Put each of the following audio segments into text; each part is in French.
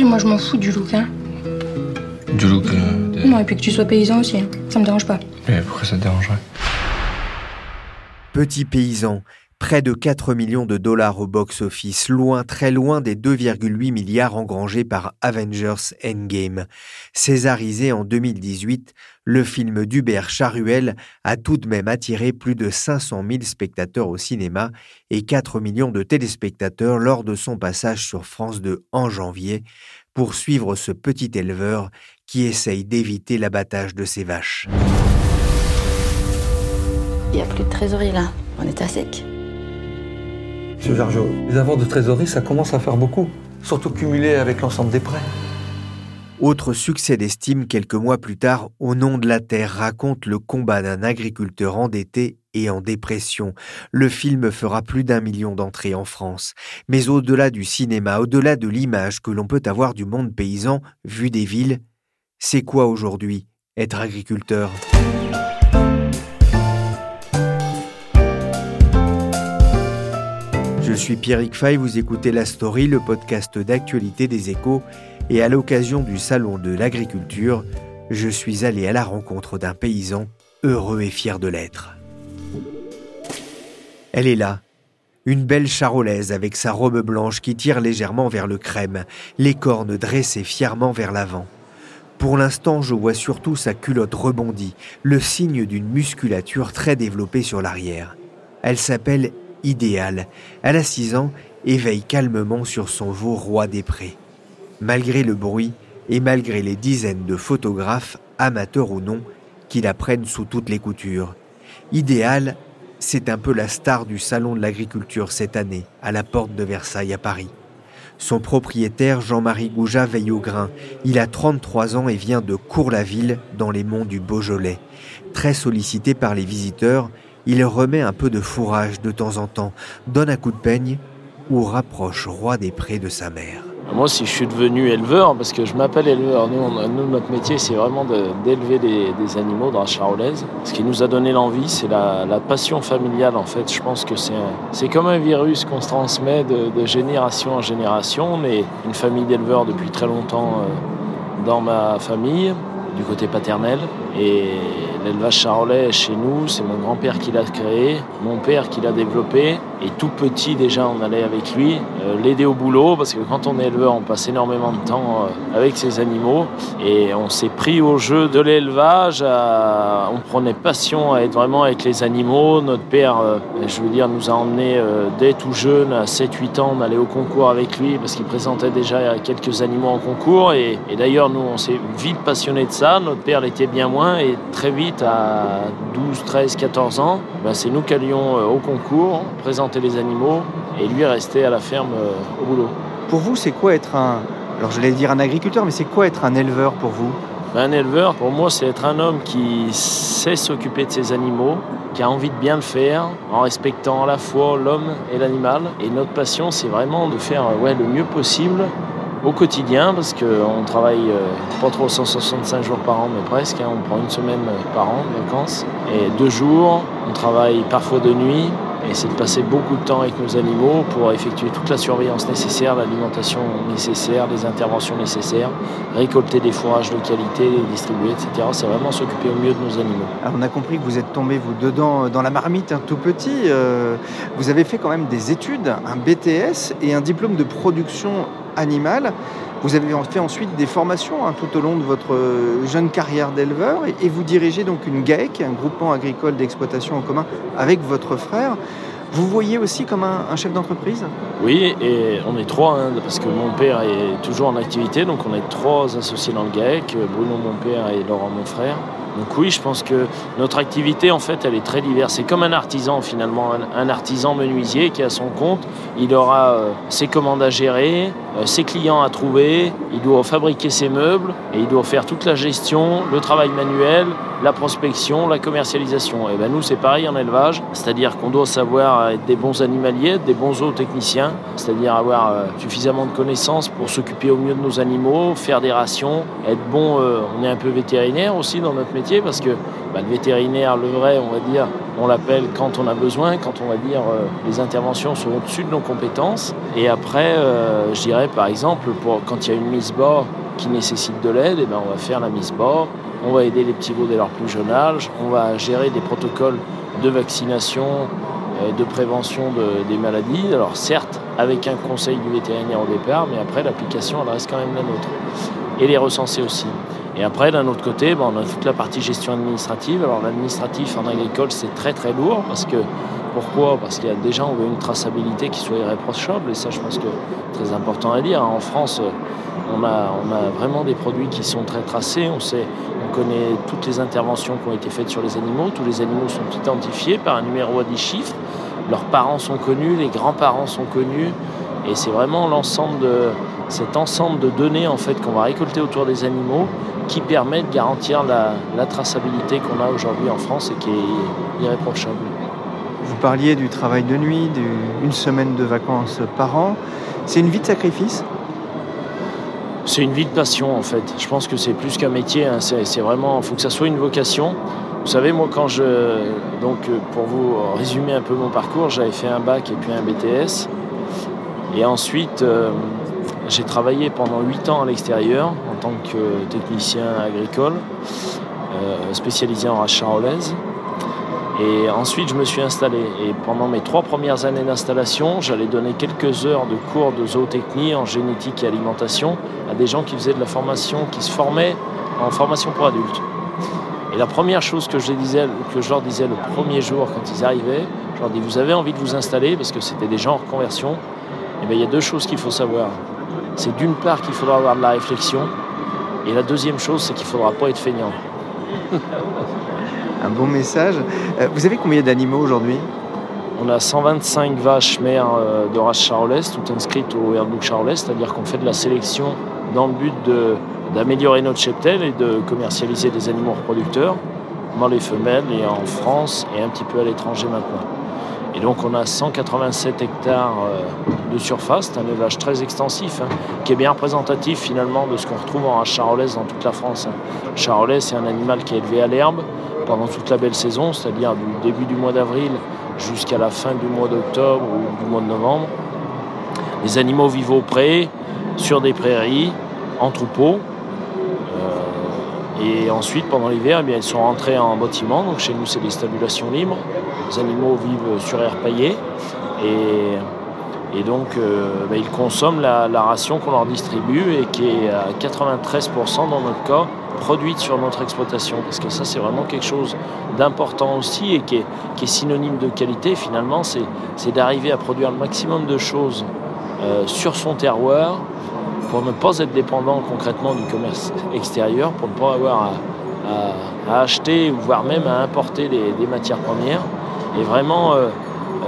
Moi je m'en fous du look, hein. Du look euh, de- Non, et puis que tu sois paysan aussi, hein. ça me dérange pas. Mais pourquoi ça te dérangerait Petit paysan, près de 4 millions de dollars au box-office, loin, très loin des 2,8 milliards engrangés par Avengers Endgame. Césarisé en 2018, le film d'Hubert Charuel a tout de même attiré plus de 500 000 spectateurs au cinéma et 4 millions de téléspectateurs lors de son passage sur France 2 en janvier pour suivre ce petit éleveur qui essaye d'éviter l'abattage de ses vaches. Il n'y a plus de trésorerie là. On est à sec. Monsieur Jargeau, les avoirs de trésorerie, ça commence à faire beaucoup. Surtout cumulé avec l'ensemble des prêts. Autre succès d'estime quelques mois plus tard, Au nom de la terre raconte le combat d'un agriculteur endetté et en dépression. Le film fera plus d'un million d'entrées en France. Mais au-delà du cinéma, au-delà de l'image que l'on peut avoir du monde paysan vu des villes, c'est quoi aujourd'hui être agriculteur? Je suis Pierrick Fay, vous écoutez La Story, le podcast d'actualité des échos, et à l'occasion du Salon de l'agriculture, je suis allé à la rencontre d'un paysan heureux et fier de l'être. Elle est là, une belle charolaise avec sa robe blanche qui tire légèrement vers le crème, les cornes dressées fièrement vers l'avant. Pour l'instant, je vois surtout sa culotte rebondie, le signe d'une musculature très développée sur l'arrière. Elle s'appelle Idéal. Elle a 6 ans et veille calmement sur son veau roi des prés. Malgré le bruit et malgré les dizaines de photographes, amateurs ou non, qui la prennent sous toutes les coutures. Idéal, c'est un peu la star du Salon de l'agriculture cette année, à la porte de Versailles à Paris. Son propriétaire, Jean-Marie Gouja, veille au grain. Il a 33 ans et vient de Cours-la-Ville, dans les monts du Beaujolais. Très sollicité par les visiteurs, il remet un peu de fourrage de temps en temps, donne un coup de peigne ou rapproche Roi des Prés de sa mère. Moi, si je suis devenu éleveur, parce que je m'appelle éleveur, nous, notre métier, c'est vraiment d'élever des, animaux dans la charolaise. Ce qui nous a donné l'envie, c'est la, passion familiale, en fait. Je pense que c'est comme un virus qu'on se transmet de, de génération en génération. On est une famille d'éleveurs depuis très longtemps euh, dans ma famille, du côté paternel. Et l'élevage charolais chez nous, c'est mon grand-père qui l'a créé, mon père qui l'a développé. Et tout petit, déjà, on allait avec lui euh, l'aider au boulot, parce que quand on est éleveur, on passe énormément de temps euh, avec ses animaux. Et on s'est pris au jeu de l'élevage. On prenait passion à être vraiment avec les animaux. Notre père, euh, je veux dire, nous a emmenés dès tout jeune, à 7-8 ans, on allait au concours avec lui, parce qu'il présentait déjà quelques animaux en concours. Et, et d'ailleurs, nous, on s'est vite passionné de ça. Notre père l'était bien moins. Et très vite, à 12, 13, 14 ans, ben, c'est nous qui allions euh, au concours, présenter les animaux, et lui restait à la ferme euh, au boulot. Pour vous, c'est quoi être un. Alors, je vais dire un agriculteur, mais c'est quoi être un éleveur pour vous? Ben, Un éleveur, pour moi, c'est être un homme qui sait s'occuper de ses animaux, qui a envie de bien le faire, en respectant à la fois l'homme et l'animal. Et notre passion, c'est vraiment de faire euh, ouais, le mieux possible au quotidien, parce qu'on travaille euh, pas trop 165 jours par an, mais presque. hein. on prend une semaine euh, par an de vacances. Et deux jours, on travaille parfois de nuit. Et c'est de passer beaucoup de temps avec nos animaux pour effectuer toute la surveillance nécessaire, l'alimentation nécessaire, les interventions nécessaires, récolter des fourrages de qualité, les distribuer, etc. C'est vraiment s'occuper au mieux de nos animaux. Alors, on a compris que vous êtes tombé, vous, dedans, euh, dans la marmite, un tout petit. vous avez fait quand même des études, un BTS et un diplôme de production animale. Vous avez fait ensuite des formations hein, tout au long de votre euh, jeune carrière d'éleveur et, vous dirigez donc une GAEC, un groupement agricole d'exploitation en commun avec votre frère. Vous voyez aussi comme un, chef d'entreprise? Oui, et on est trois, hein, parce que mon père est toujours en activité, donc on est trois associés dans le GAEC, Bruno mon père et Laurent mon frère. Donc oui, je pense que notre activité, en fait, elle est très diverse. C'est comme un artisan, finalement, un, artisan menuisier qui a son compte. Il aura euh, ses commandes à gérer, ses clients à trouver, il doit fabriquer ses meubles et il doit faire toute la gestion, le travail manuel, la prospection, la commercialisation. Et ben nous, c'est pareil en élevage, c'est-à-dire qu'on doit savoir être des bons animaliers, des bons zootechniciens, c'est-à-dire avoir euh, suffisamment de connaissances pour s'occuper au mieux de nos animaux, faire des rations, être bon. on est un peu vétérinaire aussi dans notre métier parce que bah, le vétérinaire, le vrai, on va dire, on l'appelle quand on a besoin, quand on va dire euh, les interventions sont au-dessus de nos compétences. Et après, euh, je dirais par exemple, quand il y a une mise bord qui nécessite de l'aide, eh ben, on va faire la mise bord, on va aider les petits veaux dès leur plus jeune âge, on va gérer des protocoles de vaccination, euh, de prévention des maladies. Alors certes, avec un conseil du vétérinaire au départ, mais après l'application, elle reste quand même la nôtre. Et les recenser aussi. Et après, d'un autre côté, on a toute la partie gestion administrative. Alors l'administratif en agricole, c'est très très lourd parce que pourquoi? Parce qu'il y a déjà on veut une traçabilité qui soit irréprochable et ça, je pense que très important à dire. En France, on a, on a vraiment des produits qui sont très tracés. On sait, on connaît toutes les interventions qui ont été faites sur les animaux. Tous les animaux sont identifiés par un numéro à 10 chiffres. Leurs parents sont connus, les grands-parents sont connus. Et c'est vraiment l'ensemble de cet ensemble de données en fait qu'on va récolter autour des animaux qui permet de garantir la, traçabilité qu'on a aujourd'hui en France et qui est irréprochable. Vous parliez du travail de nuit, d'une semaine de vacances par an. C'est une vie de sacrifice? C'est une vie de passion en fait. Je pense que c'est plus qu'un métier. Hein. C'est vraiment, il faut que ça soit une vocation. Vous savez, moi, quand je. Donc, pour vous résumer un peu mon parcours, j'avais fait un bac et puis un BTS. Et ensuite, euh, j'ai travaillé pendant 8 ans à l'extérieur en tant que technicien agricole, euh, spécialisé en race charolaise. Et ensuite, je me suis installé. Et pendant mes trois premières années d'installation, j'allais donner quelques heures de cours de zootechnie en génétique et alimentation à des gens qui faisaient de la formation, qui se formaient en formation pour adultes. Et la première chose que je, disais, que je leur disais le premier jour quand ils arrivaient, je leur dis Vous avez envie de vous installer Parce que c'était des gens en reconversion. Et eh bien, il y a deux choses qu'il faut savoir c'est d'une part qu'il faudra avoir de la réflexion, et la deuxième chose, c'est qu'il ne faudra pas être feignant. Un bon message. Euh, vous avez combien d'animaux aujourd'hui? On a 125 vaches mères euh, de race charolaise, toutes inscrites au Airbook charolaise, c'est-à-dire qu'on fait de la sélection dans le but d'améliorer notre cheptel et de commercialiser des animaux reproducteurs, mâles et femelles, et en France et un petit peu à l'étranger maintenant. Et donc on a 187 hectares euh, de surface, c'est un élevage très extensif, hein, qui est bien représentatif finalement de ce qu'on retrouve en charolaise dans toute la France. Hein. Charolaise, c'est un animal qui est élevé à l'herbe pendant toute la belle saison, c'est-à-dire du début du mois d'avril jusqu'à la fin du mois d'octobre ou du mois de novembre. Les animaux vivent au pré, sur des prairies, en troupeau. Euh, et ensuite, pendant l'hiver, eh ils sont rentrés en bâtiment. Donc chez nous, c'est des stabulations libres. Les animaux vivent sur air paillé et, donc euh, bah, ils consomment la, ration qu'on leur distribue et qui est à 93% dans notre cas produite sur notre exploitation. Parce que ça c'est vraiment quelque chose d'important aussi et qui est, synonyme de qualité finalement, c'est d'arriver à produire le maximum de choses euh, sur son terroir pour ne pas être dépendant concrètement du commerce extérieur, pour ne pas avoir à, acheter ou voire même à importer des matières premières et vraiment euh,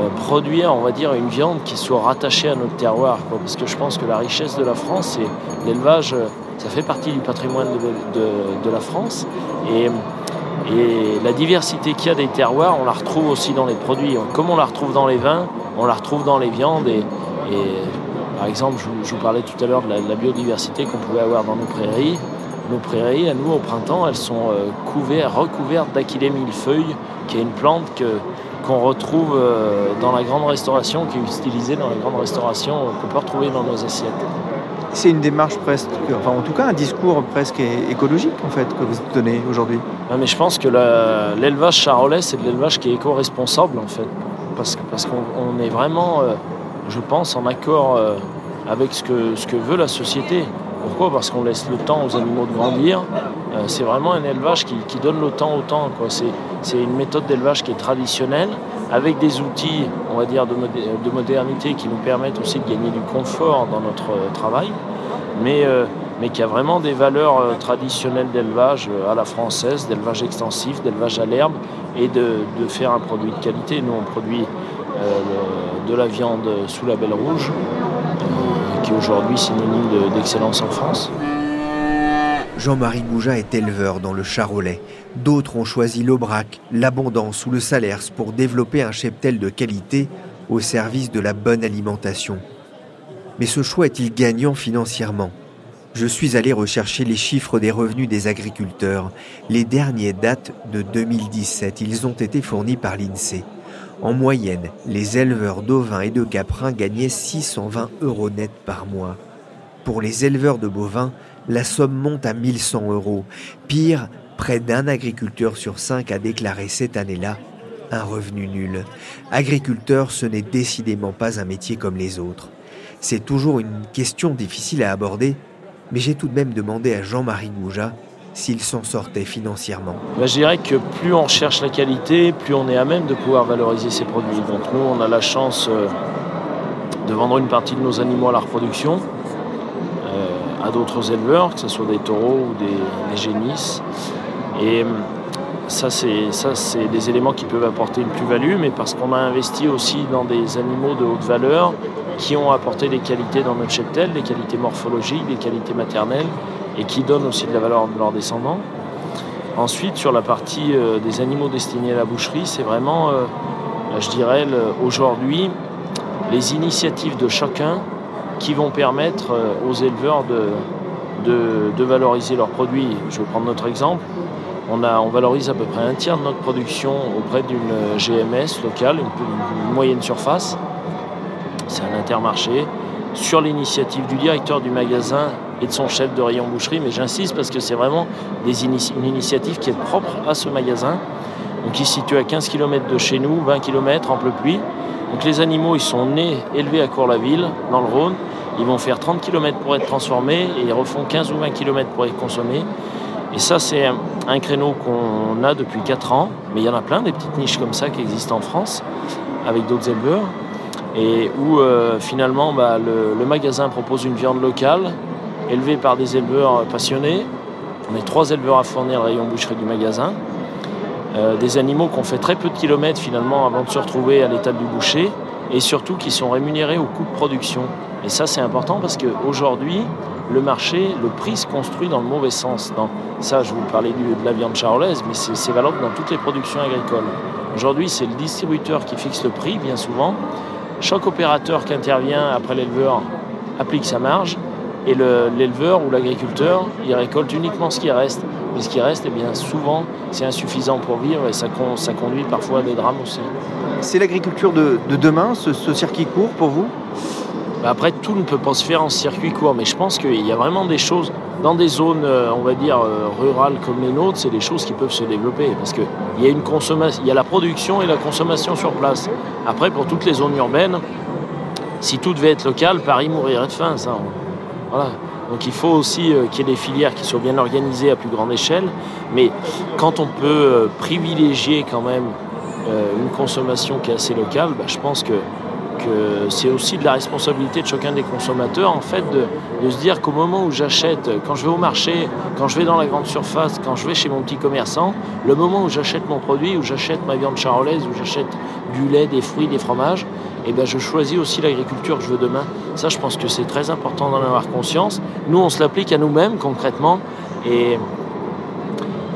euh, produire, on va dire, une viande qui soit rattachée à notre terroir. parce que je pense que la richesse de la France, c'est l'élevage, euh, ça fait partie du patrimoine de, la France. Et, la diversité qu'il y a des terroirs, on la retrouve aussi dans les produits. Comme on la retrouve dans les vins, on la retrouve dans les viandes. Et, par exemple, je, vous parlais tout à l'heure de la, biodiversité qu'on pouvait avoir dans nos prairies. Nos prairies, à nous, au printemps, elles sont couvertes, recouvertes d'aquilée millefeuille, qui est une plante que, qu'on retrouve euh, dans la grande restauration, qui est utilisée dans la grande restauration, euh, qu'on peut retrouver dans nos assiettes. C'est une démarche presque, enfin en tout cas un discours presque écologique en fait que vous donnez aujourd'hui. mais je pense que l'élevage charolais c'est de l'élevage qui est éco-responsable en fait, parce, parce qu'on est vraiment, euh, je pense, en accord avec ce que, ce que veut la société. Pourquoi? Parce qu'on laisse le temps aux animaux de grandir. Euh, c'est vraiment un élevage qui, donne le temps au temps. C'est une méthode d'élevage qui est traditionnelle, avec des outils, on va dire, de, modernité qui nous permettent aussi de gagner du confort dans notre euh, travail. Mais, euh, mais qui a vraiment des valeurs traditionnelles d'élevage à la française, d'élevage extensif, d'élevage à l'herbe, et de, de, faire un produit de qualité. Nous, on produit de la viande sous label rouge, euh, qui est aujourd'hui synonyme d'excellence en France. Jean-Marie Gouja est éleveur dans le Charolais. D'autres ont choisi l'Aubrac, l'Abondance ou le Salers pour développer un cheptel de qualité au service de la bonne alimentation. Mais ce choix est-il gagnant financièrement? Je suis allé rechercher les chiffres des revenus des agriculteurs. Les derniers datent de 2017. Ils ont été fournis par l'INSEE. En moyenne, les éleveurs d'ovins et de caprins gagnaient 620 euros net par mois. Pour les éleveurs de bovins, la somme monte à 1100 euros. Pire, près d'un agriculteur sur cinq a déclaré cette année-là un revenu nul. Agriculteur, ce n'est décidément pas un métier comme les autres. C'est toujours une question difficile à aborder, mais j'ai tout de même demandé à Jean-Marie Gouja s'il s'en sortait financièrement. Ben, je dirais que plus on recherche la qualité, plus on est à même de pouvoir valoriser ses produits. Donc nous, on a la chance euh, de vendre une partie de nos animaux à la reproduction à d'autres éleveurs, que ce soit des taureaux ou des, génisses. Et ça, c'est des éléments qui peuvent apporter une plus-value, mais parce qu'on a investi aussi dans des animaux de haute valeur qui ont apporté des qualités dans notre cheptel, des qualités morphologiques, des qualités maternelles, et qui donnent aussi de la valeur à leurs descendants. Ensuite, sur la partie euh, des animaux destinés à la boucherie, c'est vraiment, euh, je dirais, aujourd'hui, les initiatives de chacun qui vont permettre euh, aux éleveurs de, de, valoriser leurs produits. Je vais prendre notre exemple. On, a, on, valorise à peu près un tiers de notre production auprès d'une GMS locale, une, moyenne surface. C'est un intermarché sur l'initiative du directeur du magasin et de son chef de rayon boucherie, mais j'insiste parce que c'est vraiment une initiative qui est propre à ce magasin, qui se situe à 15 km de chez nous, 20 km en pleuie. Donc les animaux, ils sont nés, élevés à Cour-la-Ville, dans le Rhône. Ils vont faire 30 km pour être transformés et ils refont 15 ou 20 km pour être consommés. Et ça, c'est un créneau qu'on a depuis 4 ans, mais il y en a plein, des petites niches comme ça qui existent en France, avec d'autres éleveurs, et où euh, finalement bah, le, magasin propose une viande locale, élevée par des éleveurs passionnés. On est trois éleveurs à fournir le rayon boucherie du magasin. Euh, des animaux qui ont fait très peu de kilomètres finalement avant de se retrouver à l'étape du boucher, et surtout qui sont rémunérés au coût de production. Et ça, c'est important parce qu'aujourd'hui, le marché, le prix se construit dans le mauvais sens. Ça, je vous parlais de la viande charolaise, mais c'est valable dans toutes les productions agricoles. Aujourd'hui, c'est le distributeur qui fixe le prix, bien souvent. Chaque opérateur qui intervient après l'éleveur applique sa marge, et l'éleveur ou l'agriculteur, il récolte uniquement ce qui reste. Mais ce qui reste, eh bien, souvent, c'est insuffisant pour vivre et ça, ça, conduit parfois à des drames aussi. C'est l'agriculture de, de, demain, ce, ce circuit court pour vous? Après, tout ne peut pas se faire en circuit court, mais je pense qu'il y a vraiment des choses, dans des zones, on va dire, rurales comme les nôtres, c'est des choses qui peuvent se développer, parce qu'il y a une consommation, il y a la production et la consommation sur place. Après, pour toutes les zones urbaines, si tout devait être local, Paris mourrait de faim, ça. Donc il faut aussi qu'il y ait des filières qui soient bien organisées à plus grande échelle, mais quand on peut privilégier quand même une consommation qui est assez locale, bah, je pense que c'est aussi de la responsabilité de chacun des consommateurs en fait de, se dire qu'au moment où j'achète, quand je vais au marché, quand je vais dans la grande surface, quand je vais chez mon petit commerçant, le moment où j'achète mon produit, où j'achète ma viande charolaise, où j'achète du lait, des fruits, des fromages, eh ben je choisis aussi l'agriculture que je veux demain. Ça, je pense que c'est très important d'en avoir conscience. Nous, on se l'applique à nous-mêmes concrètement et,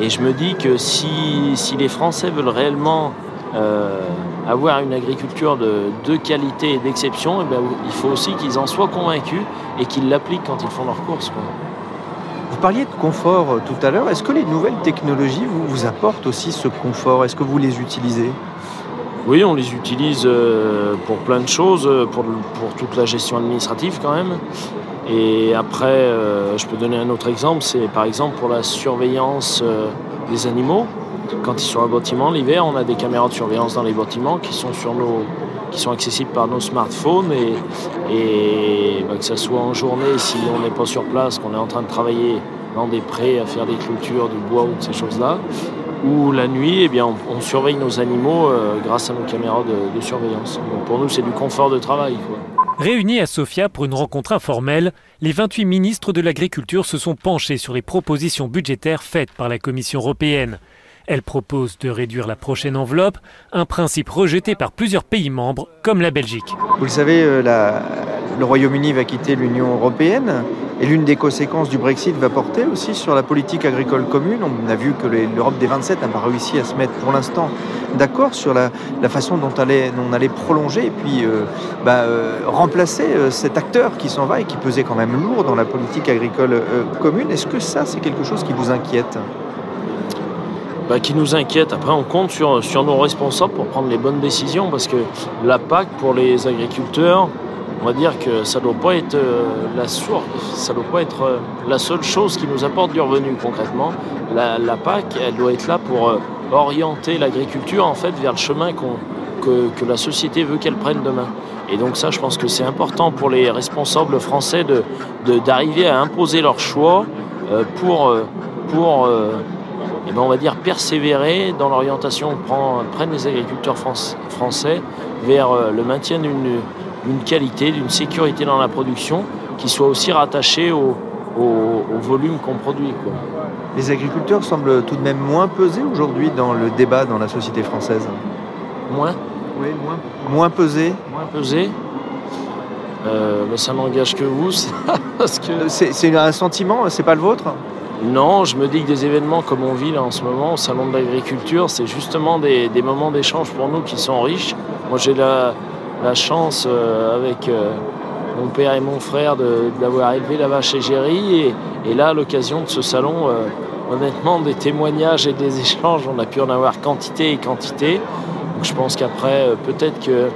et je me dis que si, si les Français veulent réellement euh, avoir une agriculture de, de qualité et d'exception, eh bien, il faut aussi qu'ils en soient convaincus et qu'ils l'appliquent quand ils font leurs courses. Quoi. Vous parliez de confort euh, tout à l'heure. Est-ce que les nouvelles technologies vous, vous apportent aussi ce confort? Est-ce que vous les utilisez? Oui, on les utilise euh, pour plein de choses, pour, pour toute la gestion administrative quand même. Et après, euh, je peux donner un autre exemple, c'est par exemple pour la surveillance euh, des animaux. Quand ils sont à bâtiment l'hiver, on a des caméras de surveillance dans les bâtiments qui sont, sur nos, qui sont accessibles par nos smartphones et, bah, que ce soit en journée, si on n'est pas sur place, qu'on est en train de travailler dans des prés à faire des clôtures, du bois ou de ces choses-là, ou la nuit, eh bien, on, surveille nos animaux euh, grâce à nos caméras de, surveillance. Pour nous, c'est du confort de travail. Réunis à Sofia pour une rencontre informelle, les 28 ministres de l'Agriculture se sont penchés sur les propositions budgétaires faites par la Commission européenne. Elle propose de réduire la prochaine enveloppe, un principe rejeté par plusieurs pays membres, comme la Belgique. Vous le savez, euh, le Royaume-Uni va quitter l'Union européenne. Et l'une des conséquences du Brexit va porter aussi sur la politique agricole commune. On a vu que l'Europe des 27 n'a pas réussi à se mettre pour l'instant d'accord sur la, façon dont, on allait prolonger et puis euh, bah, euh, remplacer cet acteur qui s'en va et qui pesait quand même lourd dans la politique agricole commune. Est-ce que ça, c'est quelque chose qui vous inquiète? Bah, qui nous inquiète. Après, on compte sur, sur nos responsables pour prendre les bonnes décisions parce que la PAC pour les agriculteurs, on va dire que ça ne doit pas être euh, la source, ça doit pas être euh, la seule chose qui nous apporte du revenu concrètement. La, PAC, elle doit être là pour euh, orienter l'agriculture en fait vers le chemin que, la société veut qu'elle prenne demain. Et donc ça, je pense que c'est important pour les responsables français d'arriver à imposer leur choix pour, pour eh ben, on va dire persévérer dans l'orientation que prennent les agriculteurs français vers le maintien d'une d'une qualité, d'une sécurité dans la production qui soit aussi rattachée au, volume qu'on produit. Les agriculteurs semblent tout de même moins pesés aujourd'hui dans le débat dans la société française. Moins? Oui, moins. Moins pesés Moins pesés? Euh, ça n'engage que vous, parce que... C'est un sentiment, c'est pas le vôtre? Non, je me dis que des événements comme on vit là en ce moment au Salon de l'Agriculture, c'est justement des, moments d'échange pour nous qui sont riches. Moi j'ai la, chance euh, avec euh, mon père et mon frère d'avoir élevé la vache égérie. Et, et là, l'occasion de ce salon, euh, honnêtement, des témoignages et des échanges, on a pu en avoir quantité et quantité. Je pense qu'après, peut-être que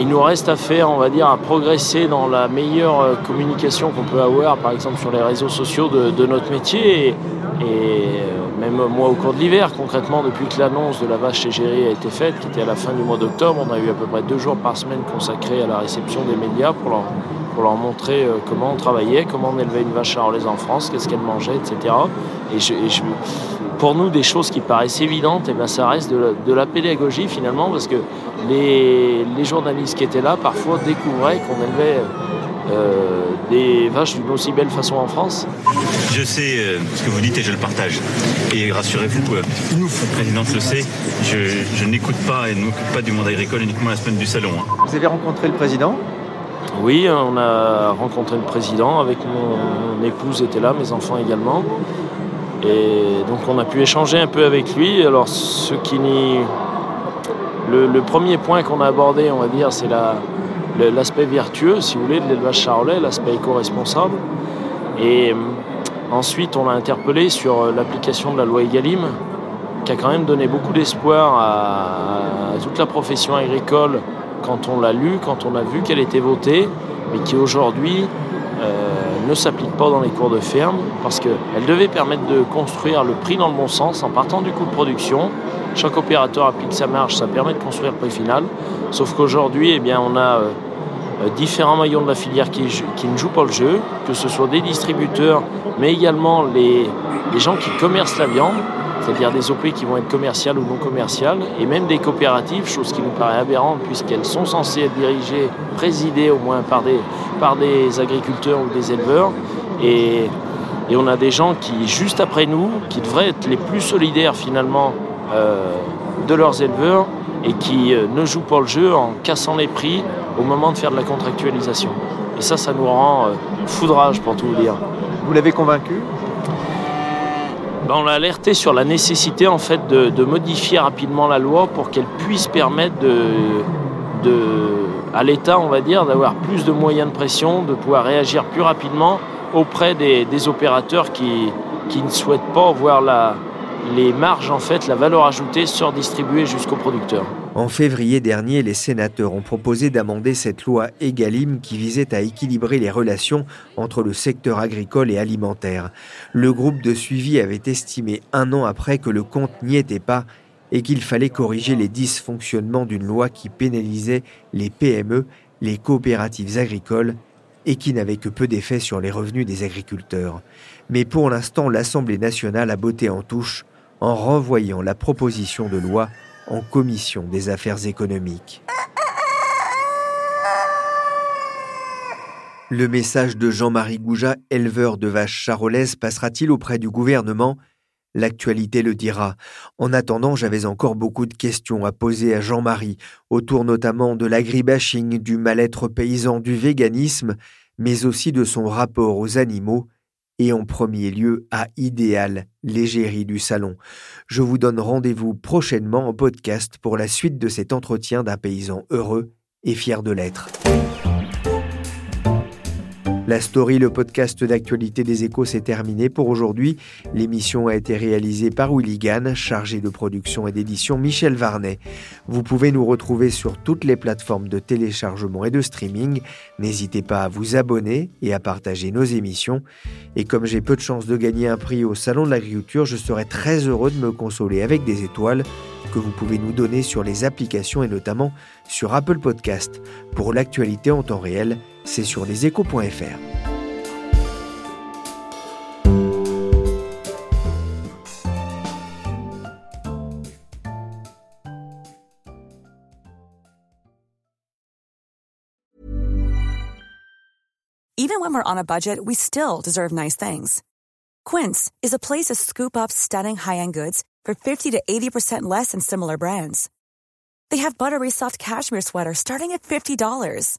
il nous reste à faire, on va dire, à progresser dans la meilleure communication qu'on peut avoir, par exemple sur les réseaux sociaux de, notre métier. et même moi au cours de l'hiver, concrètement, depuis que l'annonce de la vache égérie a été faite, qui était à la fin du mois d'octobre, on a eu à peu près deux jours par semaine consacrés à la réception des médias pour leur, montrer euh, comment on travaillait, comment on élevait une vache charolaise en France, qu'est-ce qu'elle mangeait, etc. Et, je, pour nous, des choses qui paraissent évidentes, et eh ben, ça reste de la, pédagogie finalement, parce que les, les journalistes qui étaient là, parfois, découvraient qu'on élevait euh, des vaches d'une aussi belle façon en France Je sais euh, ce que vous dites et je le partage. Et rassurez-vous, euh, la présidente le sait, je, n'écoute pas et ne m'occupe pas du monde agricole uniquement la semaine du salon. Hein. Vous avez rencontré le président? Oui, on a rencontré le président avec mon, épouse était là, mes enfants également. Et donc on a pu échanger un peu avec lui. Alors ce qui le, le premier point qu'on a abordé, on va dire, c'est la, l'aspect vertueux, si vous voulez, de l'élevage charolais, l'aspect éco-responsable. Et euh, ensuite, on l'a interpellé sur euh, l'application de la loi Egalim, qui a quand même donné beaucoup d'espoir à, toute la profession agricole quand on l'a lu, quand on a vu qu'elle était votée, mais qui aujourd'hui ne s'applique pas dans les cours de ferme, parce qu'elle devait permettre de construire le prix dans le bon sens en partant du coût de production. Chaque opérateur applique sa marge, ça permet de construire le prix final. Sauf qu'aujourd'hui, eh bien, on a euh, différents maillons de la filière qui, ne jouent pas le jeu, que ce soit des distributeurs, mais également les, gens qui commercent la viande, c'est-à-dire des OP qui vont être commerciales ou non commerciales, et même des coopératives, chose qui nous paraît aberrante puisqu'elles sont censées être dirigées, présidées au moins par des, par des agriculteurs ou des éleveurs. Et, on a des gens qui, juste après nous, qui devraient être les plus solidaires finalement euh, de leurs éleveurs, et qui euh, ne jouent pas le jeu en cassant les prix au moment de faire de la contractualisation. Et ça, ça nous rend euh, foudrage pour tout vous dire. Vous l'avez convaincu? Ben, on l'a alerté sur la nécessité en fait de, modifier rapidement la loi pour qu'elle puisse permettre à l'État, on va dire, d'avoir plus de moyens de pression, de pouvoir réagir plus rapidement auprès des, opérateurs qui, ne souhaitent pas voir les marges, en fait, la valeur ajoutée sort distribuée jusqu'aux producteurs. En février dernier, les sénateurs ont proposé d'amender cette loi EGalim qui visait à équilibrer les relations entre le secteur agricole et alimentaire. Le groupe de suivi avait estimé un an après que le compte n'y était pas et qu'il fallait corriger les dysfonctionnements d'une loi qui pénalisait les PME, les coopératives agricoles et qui n'avait que peu d'effet sur les revenus des agriculteurs. Mais pour l'instant, l'Assemblée nationale a botté en touche en renvoyant la proposition de loi en commission des affaires économiques. Le message de Jean-Marie Goujat, éleveur de vaches charolaises, passera-t-il auprès du gouvernement? L'actualité le dira. En attendant, j'avais encore beaucoup de questions à poser à Jean-Marie, autour notamment de l'agribashing, du mal-être paysan, du véganisme, mais aussi de son rapport aux animaux et en premier lieu à Idéal, l'égérie du salon. Je vous donne rendez-vous prochainement en podcast pour la suite de cet entretien d'un paysan heureux et fier de l'être. La story, le podcast d'actualité des échos, s'est terminé pour aujourd'hui. L'émission a été réalisée par Willy chargé de production et d'édition Michel Varnet. Vous pouvez nous retrouver sur toutes les plateformes de téléchargement et de streaming. N'hésitez pas à vous abonner et à partager nos émissions. Et comme j'ai peu de chances de gagner un prix au Salon de l'Agriculture, je serai très heureux de me consoler avec des étoiles que vous pouvez nous donner sur les applications et notamment sur Apple Podcast. Pour l'actualité en temps réel, c'est sur leséchos.fr. Even when we're on a budget, we still deserve nice things. Quince is a place to scoop up stunning high-end goods for 50 to 80% less than similar brands. They have buttery soft cashmere sweaters starting at $50,